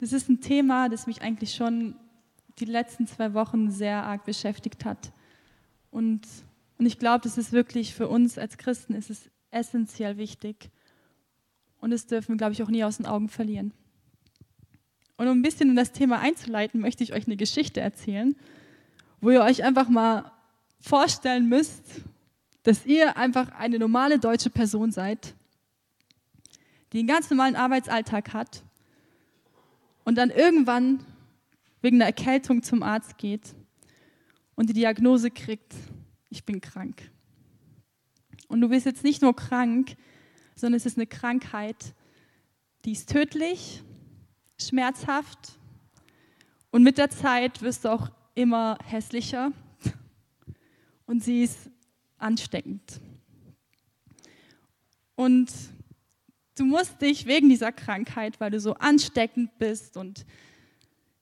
Das ist ein Thema, das mich eigentlich schon die letzten zwei Wochen sehr arg beschäftigt hat. Und, und ich glaube, das ist wirklich für uns als Christen ist es essentiell wichtig. Und das dürfen wir, glaube ich, auch nie aus den Augen verlieren. Und um ein bisschen in das Thema einzuleiten, möchte ich euch eine Geschichte erzählen, wo ihr euch einfach mal vorstellen müsst, dass ihr einfach eine normale deutsche Person seid, die einen ganz normalen Arbeitsalltag hat und dann irgendwann wegen einer Erkältung zum Arzt geht und die Diagnose kriegt, ich bin krank. Und du bist jetzt nicht nur krank, sondern es ist eine Krankheit, die ist tödlich schmerzhaft und mit der Zeit wirst du auch immer hässlicher und sie ist ansteckend. Und du musst dich wegen dieser Krankheit, weil du so ansteckend bist und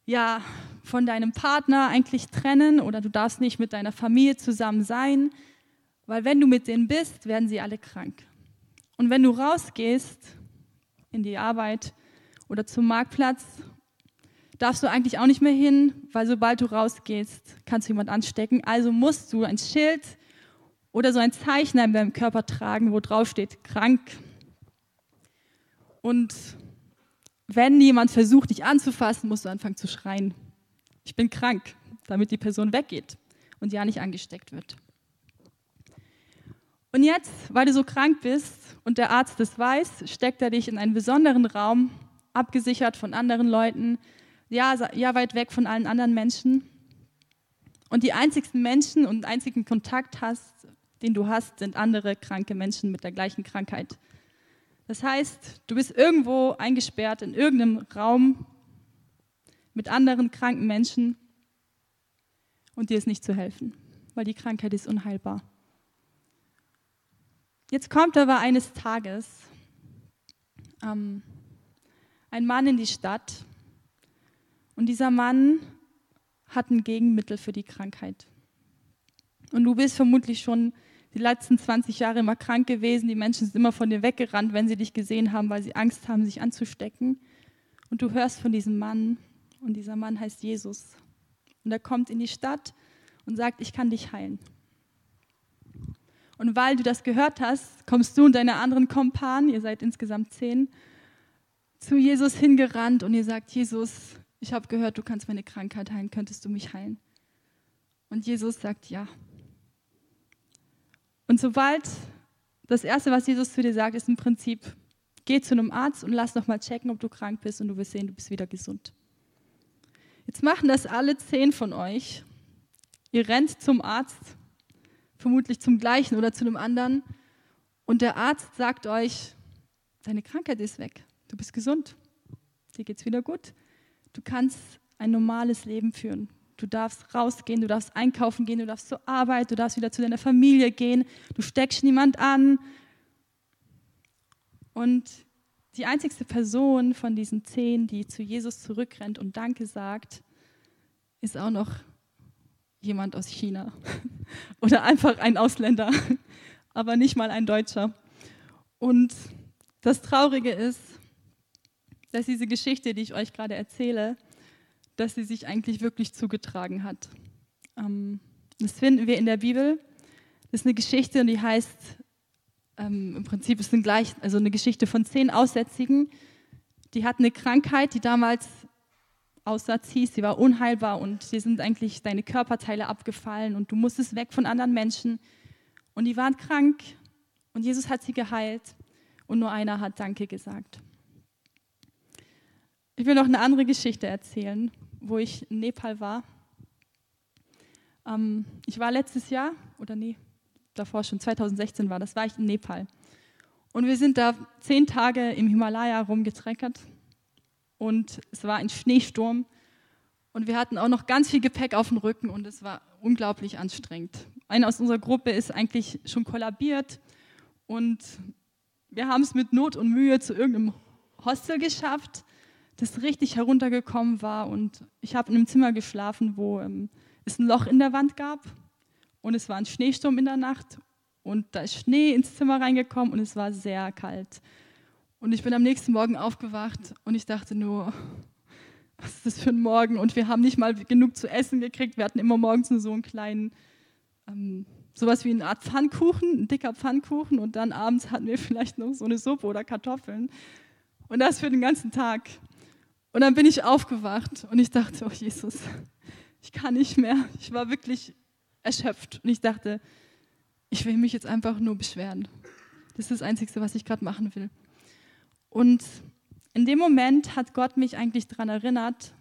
ja, von deinem Partner eigentlich trennen oder du darfst nicht mit deiner Familie zusammen sein, weil wenn du mit denen bist, werden sie alle krank. Und wenn du rausgehst in die Arbeit, oder zum Marktplatz darfst du eigentlich auch nicht mehr hin, weil sobald du rausgehst, kannst du jemand anstecken. Also musst du ein Schild oder so ein Zeichen in deinem Körper tragen, wo drauf steht, krank. Und wenn jemand versucht, dich anzufassen, musst du anfangen zu schreien. Ich bin krank, damit die Person weggeht und ja nicht angesteckt wird. Und jetzt, weil du so krank bist und der Arzt es weiß, steckt er dich in einen besonderen Raum abgesichert von anderen Leuten, ja, ja weit weg von allen anderen Menschen. Und die einzigsten Menschen und einzigen Kontakt hast, den du hast, sind andere kranke Menschen mit der gleichen Krankheit. Das heißt, du bist irgendwo eingesperrt in irgendeinem Raum mit anderen kranken Menschen und dir ist nicht zu helfen, weil die Krankheit ist unheilbar. Jetzt kommt aber eines Tages ähm, ein Mann in die Stadt und dieser Mann hat ein Gegenmittel für die Krankheit. Und du bist vermutlich schon die letzten 20 Jahre immer krank gewesen. Die Menschen sind immer von dir weggerannt, wenn sie dich gesehen haben, weil sie Angst haben, sich anzustecken. Und du hörst von diesem Mann und dieser Mann heißt Jesus. Und er kommt in die Stadt und sagt, ich kann dich heilen. Und weil du das gehört hast, kommst du und deine anderen Kompanen, ihr seid insgesamt zehn, zu Jesus hingerannt und ihr sagt, Jesus, ich habe gehört, du kannst meine Krankheit heilen, könntest du mich heilen? Und Jesus sagt, ja. Und sobald das Erste, was Jesus zu dir sagt, ist im Prinzip, geh zu einem Arzt und lass nochmal checken, ob du krank bist und du wirst sehen, du bist wieder gesund. Jetzt machen das alle zehn von euch. Ihr rennt zum Arzt, vermutlich zum gleichen oder zu einem anderen, und der Arzt sagt euch, deine Krankheit ist weg. Du bist gesund. Dir geht's wieder gut. Du kannst ein normales Leben führen. Du darfst rausgehen, du darfst einkaufen gehen, du darfst zur Arbeit, du darfst wieder zu deiner Familie gehen, du steckst niemand an. Und die einzigste Person von diesen zehn, die zu Jesus zurückrennt und Danke sagt, ist auch noch jemand aus China oder einfach ein Ausländer, aber nicht mal ein Deutscher. Und das Traurige ist, dass diese Geschichte, die ich euch gerade erzähle, dass sie sich eigentlich wirklich zugetragen hat. Ähm, das finden wir in der Bibel. Das ist eine Geschichte und die heißt, ähm, im Prinzip ist ein gleich, also eine Geschichte von zehn Aussätzigen. Die hatten eine Krankheit, die damals Aussatz hieß, sie war unheilbar und dir sind eigentlich deine Körperteile abgefallen und du musstest weg von anderen Menschen. Und die waren krank und Jesus hat sie geheilt und nur einer hat Danke gesagt. Ich will noch eine andere Geschichte erzählen, wo ich in Nepal war. Ähm, ich war letztes Jahr, oder nee, davor schon, 2016 war das, war ich in Nepal. Und wir sind da zehn Tage im Himalaya rumgetreckert und es war ein Schneesturm und wir hatten auch noch ganz viel Gepäck auf dem Rücken und es war unglaublich anstrengend. Einer aus unserer Gruppe ist eigentlich schon kollabiert und wir haben es mit Not und Mühe zu irgendeinem Hostel geschafft das richtig heruntergekommen war. Und ich habe in einem Zimmer geschlafen, wo ähm, es ein Loch in der Wand gab und es war ein Schneesturm in der Nacht und da ist Schnee ins Zimmer reingekommen und es war sehr kalt. Und ich bin am nächsten Morgen aufgewacht und ich dachte nur, was ist das für ein Morgen? Und wir haben nicht mal genug zu essen gekriegt. Wir hatten immer morgens nur so einen kleinen, ähm, sowas wie eine Art Pfannkuchen, ein dicker Pfannkuchen. Und dann abends hatten wir vielleicht noch so eine Suppe oder Kartoffeln. Und das für den ganzen Tag. Und dann bin ich aufgewacht und ich dachte, oh Jesus, ich kann nicht mehr. Ich war wirklich erschöpft. Und ich dachte, ich will mich jetzt einfach nur beschweren. Das ist das Einzige, was ich gerade machen will. Und in dem Moment hat Gott mich eigentlich daran erinnert,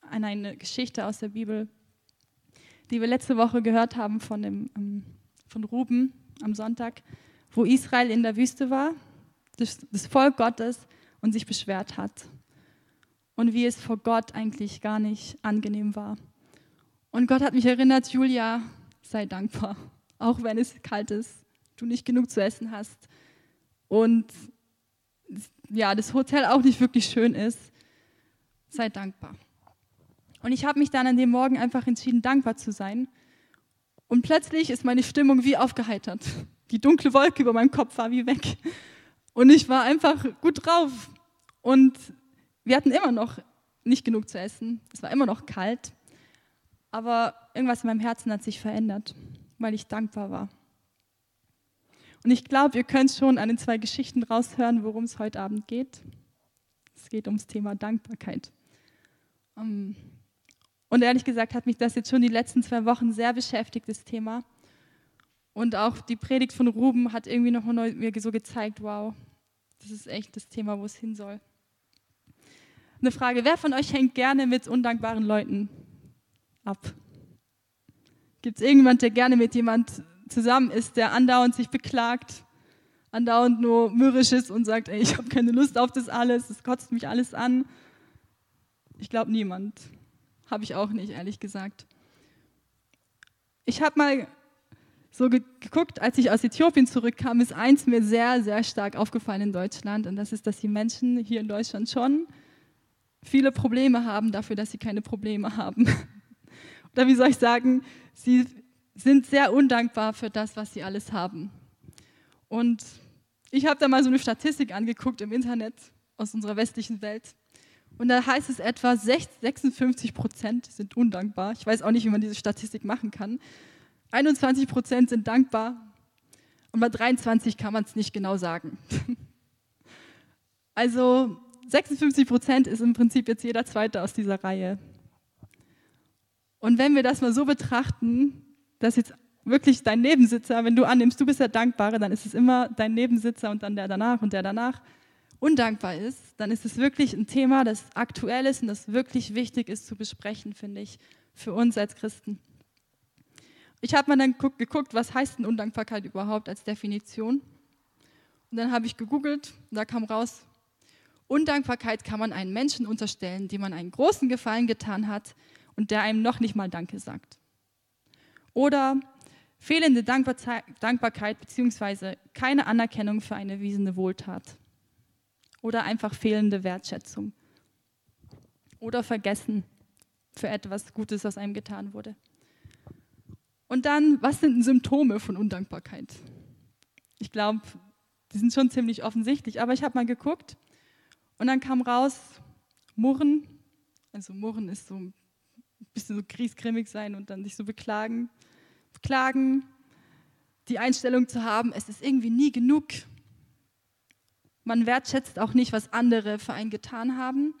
an eine Geschichte aus der Bibel, die wir letzte Woche gehört haben von, dem, ähm, von Ruben am Sonntag, wo Israel in der Wüste war, das, das Volk Gottes und sich beschwert hat. Und wie es vor Gott eigentlich gar nicht angenehm war. Und Gott hat mich erinnert, Julia, sei dankbar, auch wenn es kalt ist, du nicht genug zu essen hast und ja, das Hotel auch nicht wirklich schön ist. Sei dankbar. Und ich habe mich dann an dem Morgen einfach entschieden, dankbar zu sein. Und plötzlich ist meine Stimmung wie aufgeheitert. Die dunkle Wolke über meinem Kopf war wie weg. Und ich war einfach gut drauf. Und wir hatten immer noch nicht genug zu essen. Es war immer noch kalt. Aber irgendwas in meinem Herzen hat sich verändert, weil ich dankbar war. Und ich glaube, ihr könnt schon an den zwei Geschichten raushören, worum es heute Abend geht. Es geht ums Thema Dankbarkeit. Ähm, und ehrlich gesagt hat mich das jetzt schon die letzten zwei Wochen sehr beschäftigt, das Thema. Und auch die Predigt von Ruben hat irgendwie noch neu mir so gezeigt, wow, das ist echt das Thema, wo es hin soll. Eine Frage, wer von euch hängt gerne mit undankbaren Leuten ab? Gibt es irgendjemand, der gerne mit jemand zusammen ist, der andauernd sich beklagt, andauernd nur mürrisch ist und sagt, ey, ich habe keine Lust auf das alles, es kotzt mich alles an. Ich glaube niemand. Habe ich auch nicht, ehrlich gesagt. Ich habe mal so geguckt, als ich aus Äthiopien zurückkam, ist eins mir sehr, sehr stark aufgefallen in Deutschland. Und das ist, dass die Menschen hier in Deutschland schon viele Probleme haben dafür, dass sie keine Probleme haben. Oder wie soll ich sagen, sie sind sehr undankbar für das, was sie alles haben. Und ich habe da mal so eine Statistik angeguckt im Internet aus unserer westlichen Welt. Und da heißt es etwa, 56 Prozent sind undankbar. Ich weiß auch nicht, wie man diese Statistik machen kann. 21 Prozent sind dankbar und bei 23 kann man es nicht genau sagen. Also 56 Prozent ist im Prinzip jetzt jeder Zweite aus dieser Reihe. Und wenn wir das mal so betrachten, dass jetzt wirklich dein Nebensitzer, wenn du annimmst, du bist der Dankbare, dann ist es immer dein Nebensitzer und dann der danach und der danach undankbar ist, dann ist es wirklich ein Thema, das aktuell ist und das wirklich wichtig ist zu besprechen, finde ich, für uns als Christen. Ich habe mal dann geguckt, was heißt denn Undankbarkeit überhaupt als Definition? Und dann habe ich gegoogelt und da kam raus, Undankbarkeit kann man einem Menschen unterstellen, dem man einen großen Gefallen getan hat und der einem noch nicht mal Danke sagt. Oder fehlende Dankbarkeit bzw. keine Anerkennung für eine erwiesene Wohltat. Oder einfach fehlende Wertschätzung. Oder Vergessen für etwas Gutes, was einem getan wurde. Und dann, was sind Symptome von Undankbarkeit? Ich glaube, die sind schon ziemlich offensichtlich, aber ich habe mal geguckt und dann kam raus, Murren, also Murren ist so ein bisschen so griesgrimmig sein und dann sich so beklagen, klagen, die Einstellung zu haben, es ist irgendwie nie genug. Man wertschätzt auch nicht, was andere für einen getan haben.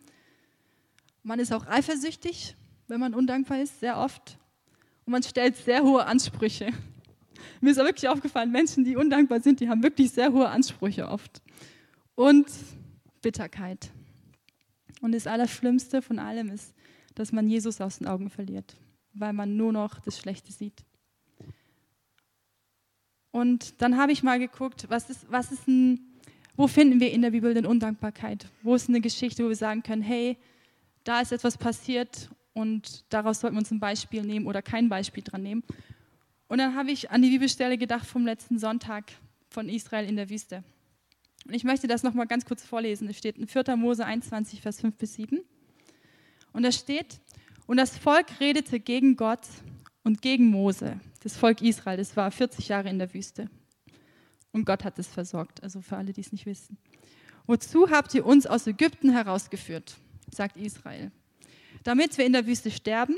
Man ist auch eifersüchtig, wenn man undankbar ist, sehr oft. Und man stellt sehr hohe Ansprüche. Mir ist auch wirklich aufgefallen, Menschen, die undankbar sind, die haben wirklich sehr hohe Ansprüche oft. Und Bitterkeit. Und das Allerschlimmste von allem ist, dass man Jesus aus den Augen verliert, weil man nur noch das Schlechte sieht. Und dann habe ich mal geguckt, was ist, was ist ein, wo finden wir in der Bibel denn Undankbarkeit? Wo ist eine Geschichte, wo wir sagen können, hey, da ist etwas passiert und daraus sollten wir uns ein Beispiel nehmen oder kein Beispiel dran nehmen. Und dann habe ich an die Bibelstelle gedacht vom letzten Sonntag von Israel in der Wüste. Und ich möchte das nochmal ganz kurz vorlesen. Es steht in 4. Mose 21, Vers 5 bis 7. Und da steht, und das Volk redete gegen Gott und gegen Mose das Volk Israel, das war 40 Jahre in der Wüste. Und Gott hat es versorgt, also für alle, die es nicht wissen. Wozu habt ihr uns aus Ägypten herausgeführt, sagt Israel. damit wir in der Wüste sterben,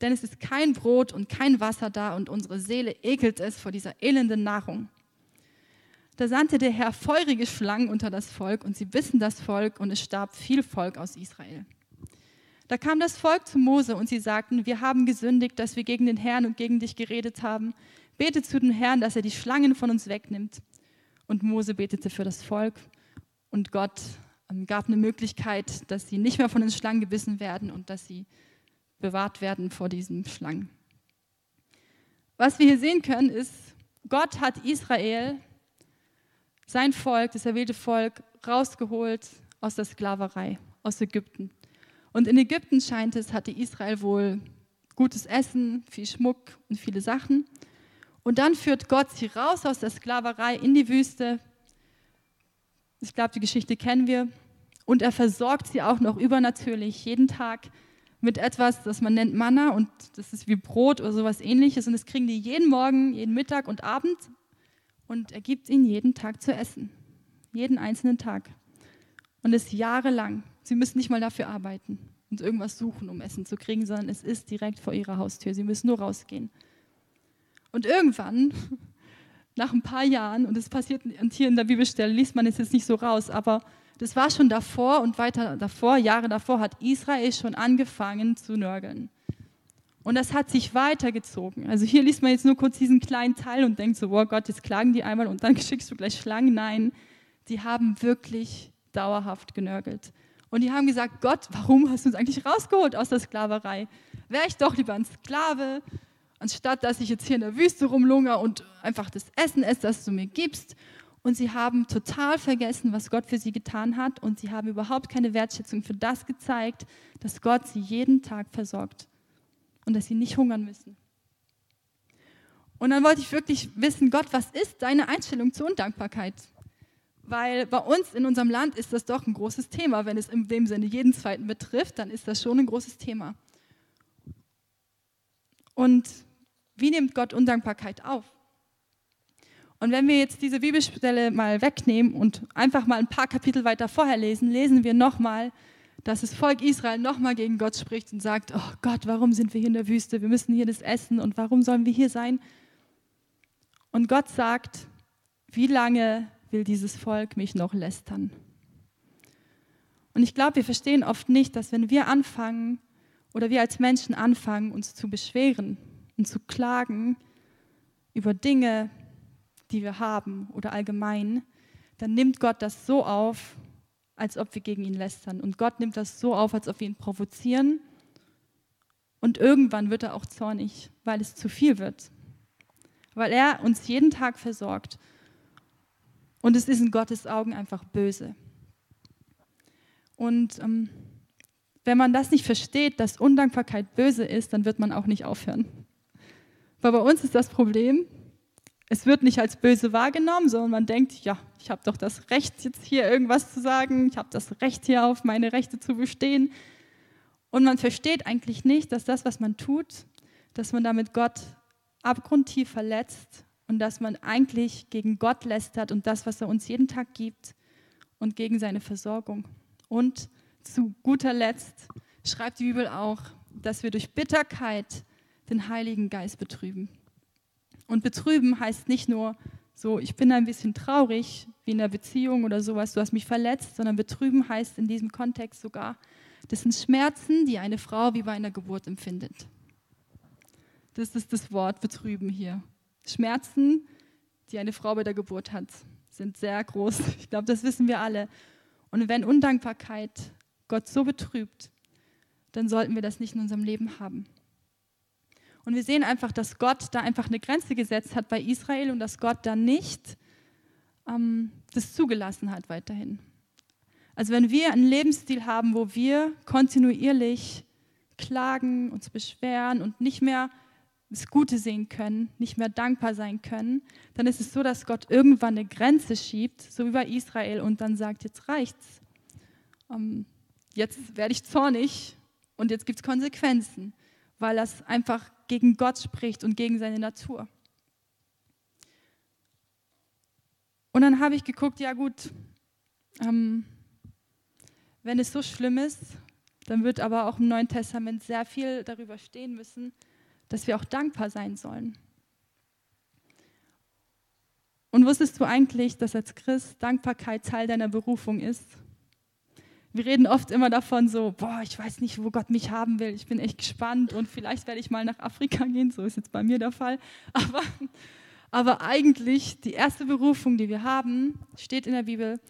denn es ist kein Brot und kein Wasser da und unsere Seele ekelt es vor dieser elenden Nahrung. Da sandte der Herr feurige Schlangen unter das Volk und sie bissen das Volk und es starb viel Volk aus Israel. Da kam das Volk zu Mose und sie sagten, wir haben gesündigt, dass wir gegen den Herrn und gegen dich geredet haben. Bete zu dem Herrn, dass er die Schlangen von uns wegnimmt. Und Mose betete für das Volk und Gott ähm, gab eine Möglichkeit, dass sie nicht mehr von den Schlangen gebissen werden und dass sie bewahrt werden vor diesen Schlangen. Was wir hier sehen können, ist, Gott hat Israel, sein Volk, das erwählte Volk, rausgeholt aus der Sklaverei, aus Ägypten. Und in Ägypten scheint es, hatte Israel wohl gutes Essen, viel Schmuck und viele Sachen. Und dann führt Gott sie raus aus der Sklaverei in die Wüste. Ich glaube, die Geschichte kennen wir. Und er versorgt sie auch noch übernatürlich jeden Tag mit etwas, das man nennt Manna und das ist wie Brot oder sowas ähnliches. Und das kriegen die jeden Morgen, jeden Mittag und Abend. Und er gibt ihnen jeden Tag zu essen. Jeden einzelnen Tag. Und es jahrelang. Sie müssen nicht mal dafür arbeiten und irgendwas suchen, um Essen zu kriegen, sondern es ist direkt vor ihrer Haustür. Sie müssen nur rausgehen. Und irgendwann, nach ein paar Jahren, und es passiert, und hier in der Bibelstelle liest man es jetzt nicht so raus, aber das war schon davor und weiter davor, Jahre davor, hat Israel schon angefangen zu nörgeln. Und das hat sich weitergezogen. Also hier liest man jetzt nur kurz diesen kleinen Teil und denkt so, wow Gott, jetzt klagen die einmal und dann schickst du gleich Schlangen. Nein, die haben wirklich dauerhaft genörgelt. Und die haben gesagt, Gott, warum hast du uns eigentlich rausgeholt aus der Sklaverei? Wäre ich doch lieber ein Sklave, anstatt dass ich jetzt hier in der Wüste rumlungere und einfach das Essen esse, das du mir gibst. Und sie haben total vergessen, was Gott für sie getan hat. Und sie haben überhaupt keine Wertschätzung für das gezeigt, dass Gott sie jeden Tag versorgt und dass sie nicht hungern müssen. Und dann wollte ich wirklich wissen, Gott, was ist deine Einstellung zur Undankbarkeit? Weil bei uns in unserem Land ist das doch ein großes Thema. Wenn es in dem Sinne jeden Zweiten betrifft, dann ist das schon ein großes Thema. Und wie nimmt Gott Undankbarkeit auf? Und wenn wir jetzt diese Bibelstelle mal wegnehmen und einfach mal ein paar Kapitel weiter vorher lesen, lesen wir nochmal, dass das Volk Israel nochmal gegen Gott spricht und sagt, oh Gott, warum sind wir hier in der Wüste? Wir müssen hier das essen und warum sollen wir hier sein? Und Gott sagt, wie lange will dieses Volk mich noch lästern? Und ich glaube, wir verstehen oft nicht, dass wenn wir anfangen oder wir als Menschen anfangen, uns zu beschweren und zu klagen über Dinge, die wir haben oder allgemein, dann nimmt Gott das so auf, als ob wir gegen ihn lästern. Und Gott nimmt das so auf, als ob wir ihn provozieren. Und irgendwann wird er auch zornig, weil es zu viel wird. Weil er uns jeden Tag versorgt. Und es ist in Gottes Augen einfach böse. Und ähm, wenn man das nicht versteht, dass Undankbarkeit böse ist, dann wird man auch nicht aufhören. Weil bei uns ist das Problem, es wird nicht als böse wahrgenommen, sondern man denkt, ja, ich habe doch das Recht, jetzt hier irgendwas zu sagen, ich habe das Recht, hier auf meine Rechte zu bestehen. Und man versteht eigentlich nicht, dass das, was man tut, dass man damit Gott abgrundtief verletzt und dass man eigentlich gegen Gott lästert und das, was er uns jeden Tag gibt und gegen seine Versorgung. Und zu guter Letzt schreibt die Bibel auch, dass wir durch Bitterkeit den Heiligen Geist betrüben. Und betrüben heißt nicht nur so, ich bin ein bisschen traurig, wie in einer Beziehung oder sowas, du hast mich verletzt, sondern betrüben heißt in diesem Kontext sogar, das sind Schmerzen, die eine Frau wie bei einer Geburt empfindet. Das ist das Wort betrüben hier. Schmerzen, die eine Frau bei der Geburt hat, sind sehr groß. Ich glaube, das wissen wir alle. Und wenn Undankbarkeit Gott so betrübt, dann sollten wir das nicht in unserem Leben haben. Und wir sehen einfach, dass Gott da einfach eine Grenze gesetzt hat bei Israel und dass Gott da nicht ähm, das zugelassen hat weiterhin. Also wenn wir einen Lebensstil haben, wo wir kontinuierlich klagen, uns beschweren und nicht mehr das Gute sehen können, nicht mehr dankbar sein können, dann ist es so, dass Gott irgendwann eine Grenze schiebt, so wie bei Israel, und dann sagt, jetzt reicht's. Ähm, jetzt werde ich zornig und jetzt gibt es Konsequenzen, weil das einfach gegen Gott spricht und gegen seine Natur. Und dann habe ich geguckt, ja gut, ähm, wenn es so schlimm ist, dann wird aber auch im Neuen Testament sehr viel darüber stehen müssen, dass wir auch dankbar sein sollen. Und wusstest du eigentlich, dass als Christ Dankbarkeit Teil deiner Berufung ist? Wir reden oft immer davon so, boah, ich weiß nicht, wo Gott mich haben will. Ich bin echt gespannt und vielleicht werde ich mal nach Afrika gehen. So ist jetzt bei mir der Fall. Aber, aber eigentlich die erste Berufung, die wir haben, steht in der Bibel.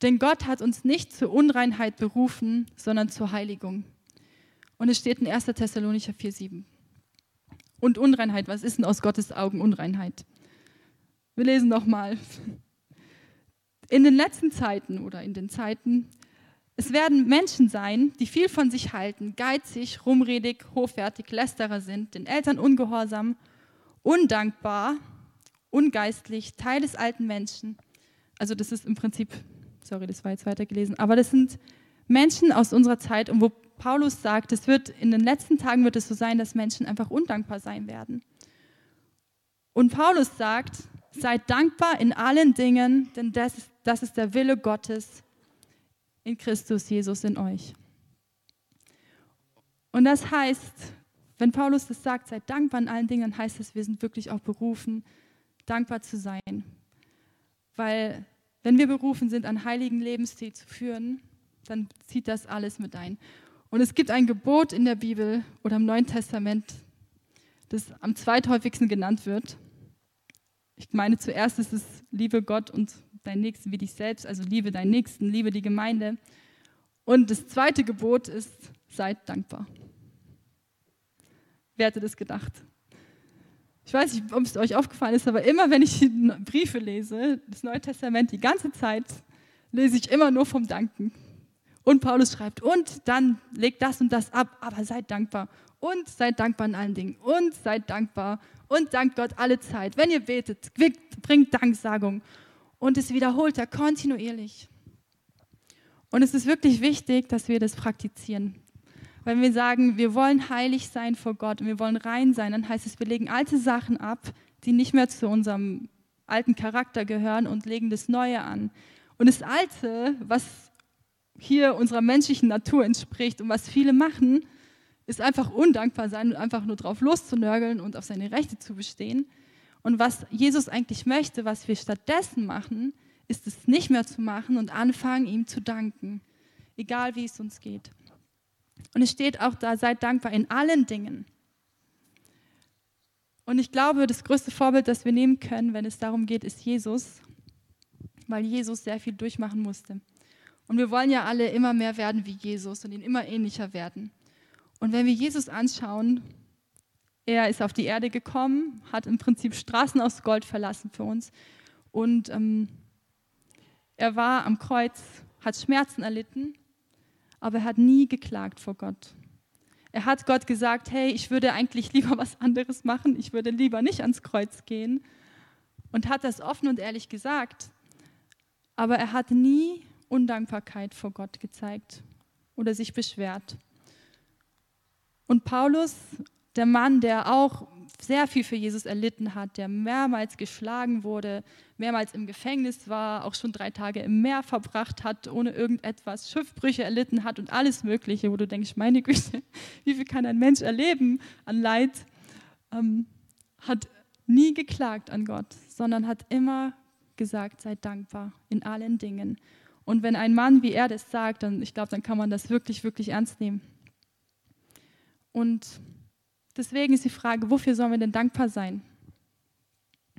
Denn Gott hat uns nicht zur Unreinheit berufen, sondern zur Heiligung. Und es steht in 1. Thessalonicher 4,7. Und Unreinheit, was ist denn aus Gottes Augen Unreinheit? Wir lesen nochmal. In den letzten Zeiten oder in den Zeiten, es werden Menschen sein, die viel von sich halten, geizig, rumredig, hochwertig, lästerer sind, den Eltern ungehorsam, undankbar, ungeistlich, Teil des alten Menschen. Also das ist im Prinzip, sorry, das war jetzt weitergelesen, aber das sind Menschen aus unserer Zeit und wo Paulus sagt, es wird in den letzten Tagen wird es so sein, dass Menschen einfach undankbar sein werden. Und Paulus sagt, Seid dankbar in allen Dingen, denn das ist, das ist der Wille Gottes in Christus Jesus in euch. Und das heißt, wenn Paulus das sagt, seid dankbar in allen Dingen, dann heißt es, wir sind wirklich auch berufen, dankbar zu sein. Weil wenn wir berufen sind, einen heiligen Lebensstil zu führen, dann zieht das alles mit ein. Und es gibt ein Gebot in der Bibel oder im Neuen Testament, das am zweithäufigsten genannt wird. Ich meine, zuerst ist es liebe Gott und deinen Nächsten wie dich selbst, also liebe deinen Nächsten, liebe die Gemeinde. Und das zweite Gebot ist, seid dankbar. Wer hätte das gedacht? Ich weiß nicht, ob es euch aufgefallen ist, aber immer wenn ich Briefe lese, das Neue Testament, die ganze Zeit, lese ich immer nur vom Danken. Und Paulus schreibt, und dann legt das und das ab, aber seid dankbar. Und seid dankbar in allen Dingen. Und seid dankbar und dankt Gott alle Zeit. Wenn ihr betet, bringt Danksagung. Und es wiederholt er kontinuierlich. Und es ist wirklich wichtig, dass wir das praktizieren. Wenn wir sagen, wir wollen heilig sein vor Gott und wir wollen rein sein, dann heißt es, wir legen alte Sachen ab, die nicht mehr zu unserem alten Charakter gehören und legen das Neue an. Und das Alte, was hier unserer menschlichen Natur entspricht und was viele machen, ist einfach undankbar sein und einfach nur drauf loszunörgeln und auf seine Rechte zu bestehen. Und was Jesus eigentlich möchte, was wir stattdessen machen, ist es nicht mehr zu machen und anfangen, ihm zu danken, egal wie es uns geht. Und es steht auch da, seid dankbar in allen Dingen. Und ich glaube, das größte Vorbild, das wir nehmen können, wenn es darum geht, ist Jesus, weil Jesus sehr viel durchmachen musste. Und wir wollen ja alle immer mehr werden wie Jesus und ihn immer ähnlicher werden. Und wenn wir Jesus anschauen, er ist auf die Erde gekommen, hat im Prinzip Straßen aus Gold verlassen für uns. Und ähm, er war am Kreuz, hat Schmerzen erlitten, aber er hat nie geklagt vor Gott. Er hat Gott gesagt, hey, ich würde eigentlich lieber was anderes machen, ich würde lieber nicht ans Kreuz gehen. Und hat das offen und ehrlich gesagt. Aber er hat nie Undankbarkeit vor Gott gezeigt oder sich beschwert. Und Paulus, der Mann, der auch sehr viel für Jesus erlitten hat, der mehrmals geschlagen wurde, mehrmals im Gefängnis war, auch schon drei Tage im Meer verbracht hat, ohne irgendetwas, Schiffbrüche erlitten hat und alles Mögliche, wo du denkst, meine Güte, wie viel kann ein Mensch erleben an Leid, ähm, hat nie geklagt an Gott, sondern hat immer gesagt, sei dankbar in allen Dingen. Und wenn ein Mann wie er das sagt, dann ich glaube, dann kann man das wirklich, wirklich ernst nehmen. Und deswegen ist die Frage, wofür sollen wir denn dankbar sein?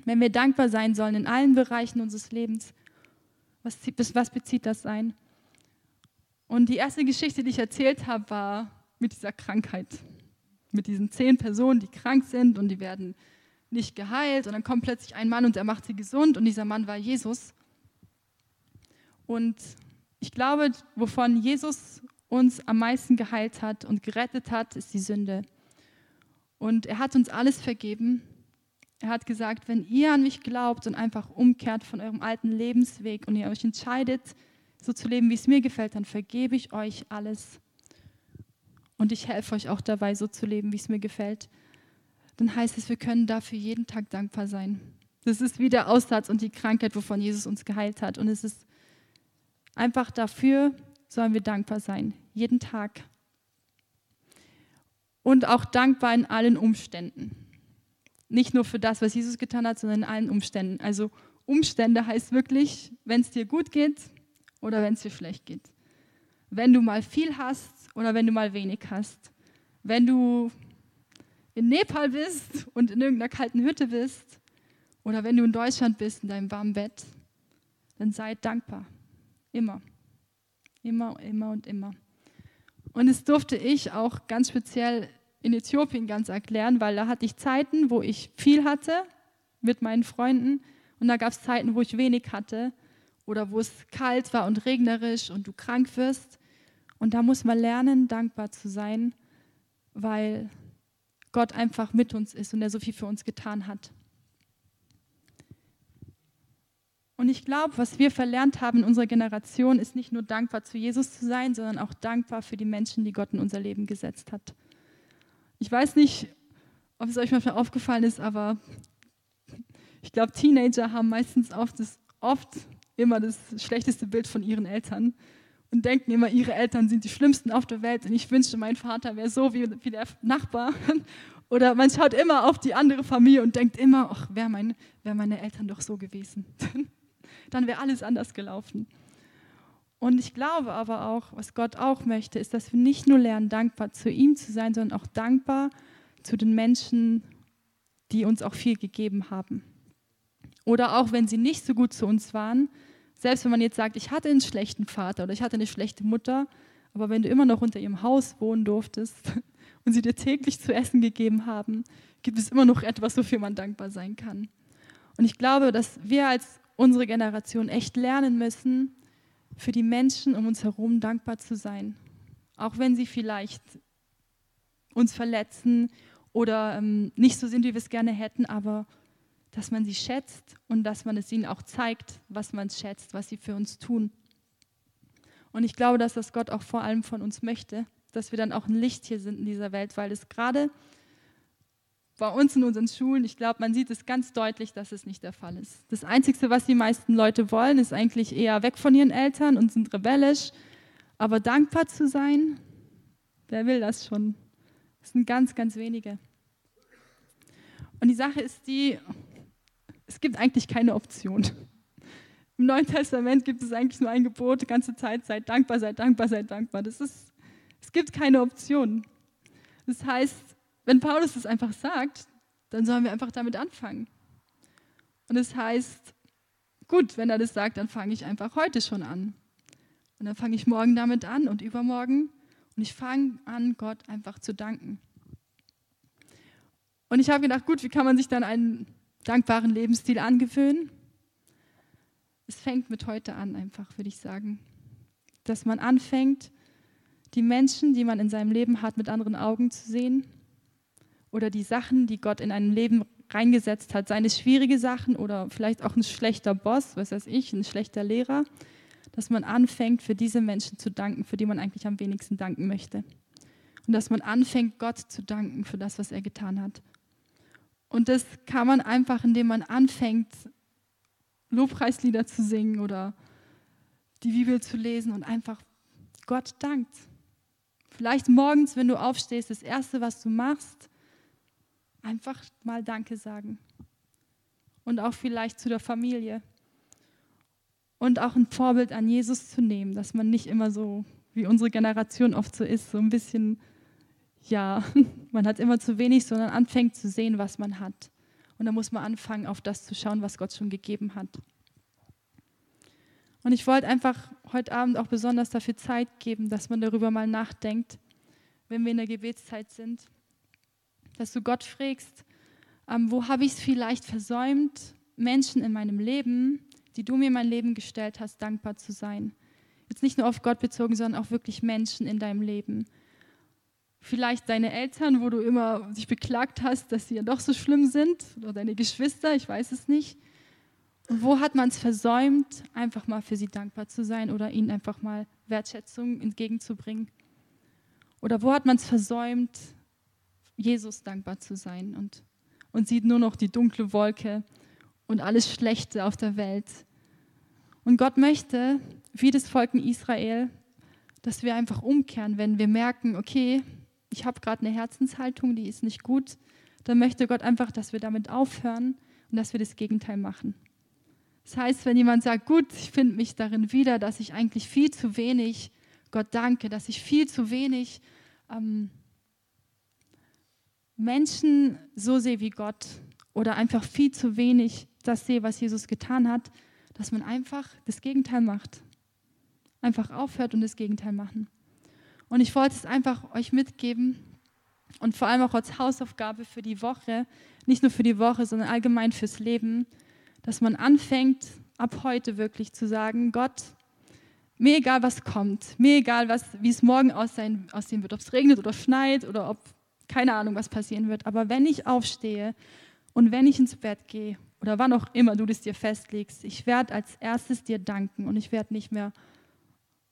Wenn wir dankbar sein sollen in allen Bereichen unseres Lebens, was, was bezieht das ein? Und die erste Geschichte, die ich erzählt habe, war mit dieser Krankheit. Mit diesen zehn Personen, die krank sind und die werden nicht geheilt. Und dann kommt plötzlich ein Mann und er macht sie gesund. Und dieser Mann war Jesus. Und ich glaube, wovon Jesus uns am meisten geheilt hat und gerettet hat, ist die Sünde. Und er hat uns alles vergeben. Er hat gesagt, wenn ihr an mich glaubt und einfach umkehrt von eurem alten Lebensweg und ihr euch entscheidet, so zu leben, wie es mir gefällt, dann vergebe ich euch alles. Und ich helfe euch auch dabei, so zu leben, wie es mir gefällt. Dann heißt es, wir können dafür jeden Tag dankbar sein. Das ist wie der Aussatz und die Krankheit, wovon Jesus uns geheilt hat. Und es ist einfach dafür, sollen wir dankbar sein jeden Tag. Und auch dankbar in allen Umständen. Nicht nur für das, was Jesus getan hat, sondern in allen Umständen. Also Umstände heißt wirklich, wenn es dir gut geht oder wenn es dir schlecht geht. Wenn du mal viel hast oder wenn du mal wenig hast. Wenn du in Nepal bist und in irgendeiner kalten Hütte bist oder wenn du in Deutschland bist in deinem warmen Bett, dann sei dankbar. Immer. Immer, immer und immer. Und das durfte ich auch ganz speziell in Äthiopien ganz erklären, weil da hatte ich Zeiten, wo ich viel hatte mit meinen Freunden und da gab es Zeiten, wo ich wenig hatte oder wo es kalt war und regnerisch und du krank wirst. Und da muss man lernen, dankbar zu sein, weil Gott einfach mit uns ist und er so viel für uns getan hat. Und ich glaube, was wir verlernt haben in unserer Generation, ist nicht nur dankbar zu Jesus zu sein, sondern auch dankbar für die Menschen, die Gott in unser Leben gesetzt hat. Ich weiß nicht, ob es euch manchmal aufgefallen ist, aber ich glaube, Teenager haben meistens oft, das, oft immer das schlechteste Bild von ihren Eltern und denken immer, ihre Eltern sind die schlimmsten auf der Welt und ich wünschte, mein Vater wäre so wie, wie der Nachbar. Oder man schaut immer auf die andere Familie und denkt immer, ach, wären mein, wär meine Eltern doch so gewesen. Dann wäre alles anders gelaufen. Und ich glaube aber auch, was Gott auch möchte, ist, dass wir nicht nur lernen, dankbar zu ihm zu sein, sondern auch dankbar zu den Menschen, die uns auch viel gegeben haben. Oder auch wenn sie nicht so gut zu uns waren, selbst wenn man jetzt sagt, ich hatte einen schlechten Vater oder ich hatte eine schlechte Mutter, aber wenn du immer noch unter ihrem Haus wohnen durftest und sie dir täglich zu essen gegeben haben, gibt es immer noch etwas, wofür man dankbar sein kann. Und ich glaube, dass wir als unsere Generation echt lernen müssen, für die Menschen um uns herum dankbar zu sein. Auch wenn sie vielleicht uns verletzen oder ähm, nicht so sind, wie wir es gerne hätten, aber dass man sie schätzt und dass man es ihnen auch zeigt, was man schätzt, was sie für uns tun. Und ich glaube, dass das Gott auch vor allem von uns möchte, dass wir dann auch ein Licht hier sind in dieser Welt, weil es gerade bei uns in unseren Schulen, ich glaube, man sieht es ganz deutlich, dass es nicht der Fall ist. Das Einzige, was die meisten Leute wollen, ist eigentlich eher weg von ihren Eltern und sind rebellisch. Aber dankbar zu sein, wer will das schon? Das sind ganz, ganz wenige. Und die Sache ist die, es gibt eigentlich keine Option. Im Neuen Testament gibt es eigentlich nur ein Gebot, die ganze Zeit, seid dankbar, seid dankbar, seid dankbar. Das ist, es gibt keine Option. Das heißt, wenn Paulus das einfach sagt, dann sollen wir einfach damit anfangen. Und das heißt, gut, wenn er das sagt, dann fange ich einfach heute schon an. Und dann fange ich morgen damit an und übermorgen. Und ich fange an, Gott einfach zu danken. Und ich habe gedacht, gut, wie kann man sich dann einen dankbaren Lebensstil angewöhnen. Es fängt mit heute an, einfach, würde ich sagen. Dass man anfängt, die Menschen, die man in seinem Leben hat, mit anderen Augen zu sehen. Oder die Sachen, die Gott in einem Leben reingesetzt hat, seine schwierige Sachen oder vielleicht auch ein schlechter Boss, was weiß ich, ein schlechter Lehrer, dass man anfängt, für diese Menschen zu danken, für die man eigentlich am wenigsten danken möchte. Und dass man anfängt, Gott zu danken für das, was er getan hat. Und das kann man einfach, indem man anfängt, Lobpreislieder zu singen oder die Bibel zu lesen und einfach Gott dankt. Vielleicht morgens, wenn du aufstehst, das Erste, was du machst, einfach mal Danke sagen. Und auch vielleicht zu der Familie. Und auch ein Vorbild an Jesus zu nehmen, dass man nicht immer so, wie unsere Generation oft so ist, so ein bisschen ja, man hat immer zu wenig, sondern anfängt zu sehen, was man hat. Und dann muss man anfangen, auf das zu schauen, was Gott schon gegeben hat. Und ich wollte einfach heute Abend auch besonders dafür Zeit geben, dass man darüber mal nachdenkt, wenn wir in der Gebetszeit sind, dass du Gott fragst, ähm, wo habe ich es vielleicht versäumt, Menschen in meinem Leben, die du mir in mein Leben gestellt hast, dankbar zu sein. Jetzt nicht nur auf Gott bezogen, sondern auch wirklich Menschen in deinem Leben vielleicht deine Eltern, wo du immer dich beklagt hast, dass sie ja doch so schlimm sind, oder deine Geschwister, ich weiß es nicht. Und wo hat man es versäumt, einfach mal für sie dankbar zu sein oder ihnen einfach mal Wertschätzung entgegenzubringen? Oder wo hat man es versäumt, Jesus dankbar zu sein und, und sieht nur noch die dunkle Wolke und alles Schlechte auf der Welt? Und Gott möchte, wie das Volk in Israel, dass wir einfach umkehren, wenn wir merken, okay, ich habe gerade eine Herzenshaltung, die ist nicht gut, dann möchte Gott einfach, dass wir damit aufhören und dass wir das Gegenteil machen. Das heißt, wenn jemand sagt, gut, ich finde mich darin wieder, dass ich eigentlich viel zu wenig Gott danke, dass ich viel zu wenig ähm, Menschen so sehe wie Gott oder einfach viel zu wenig das sehe, was Jesus getan hat, dass man einfach das Gegenteil macht. Einfach aufhört und das Gegenteil machen. Und ich wollte es einfach euch mitgeben und vor allem auch als Hausaufgabe für die Woche, nicht nur für die Woche, sondern allgemein fürs Leben, dass man anfängt, ab heute wirklich zu sagen, Gott, mir egal, was kommt, mir egal, was, wie es morgen aussehen, aussehen wird, ob es regnet oder schneit oder ob keine Ahnung, was passieren wird. Aber wenn ich aufstehe und wenn ich ins Bett gehe oder wann auch immer du das dir festlegst, ich werde als erstes dir danken und ich werde nicht mehr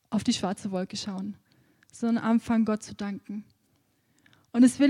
auf die schwarze Wolke schauen, sondern anfangen, Gott zu danken. Und das will ich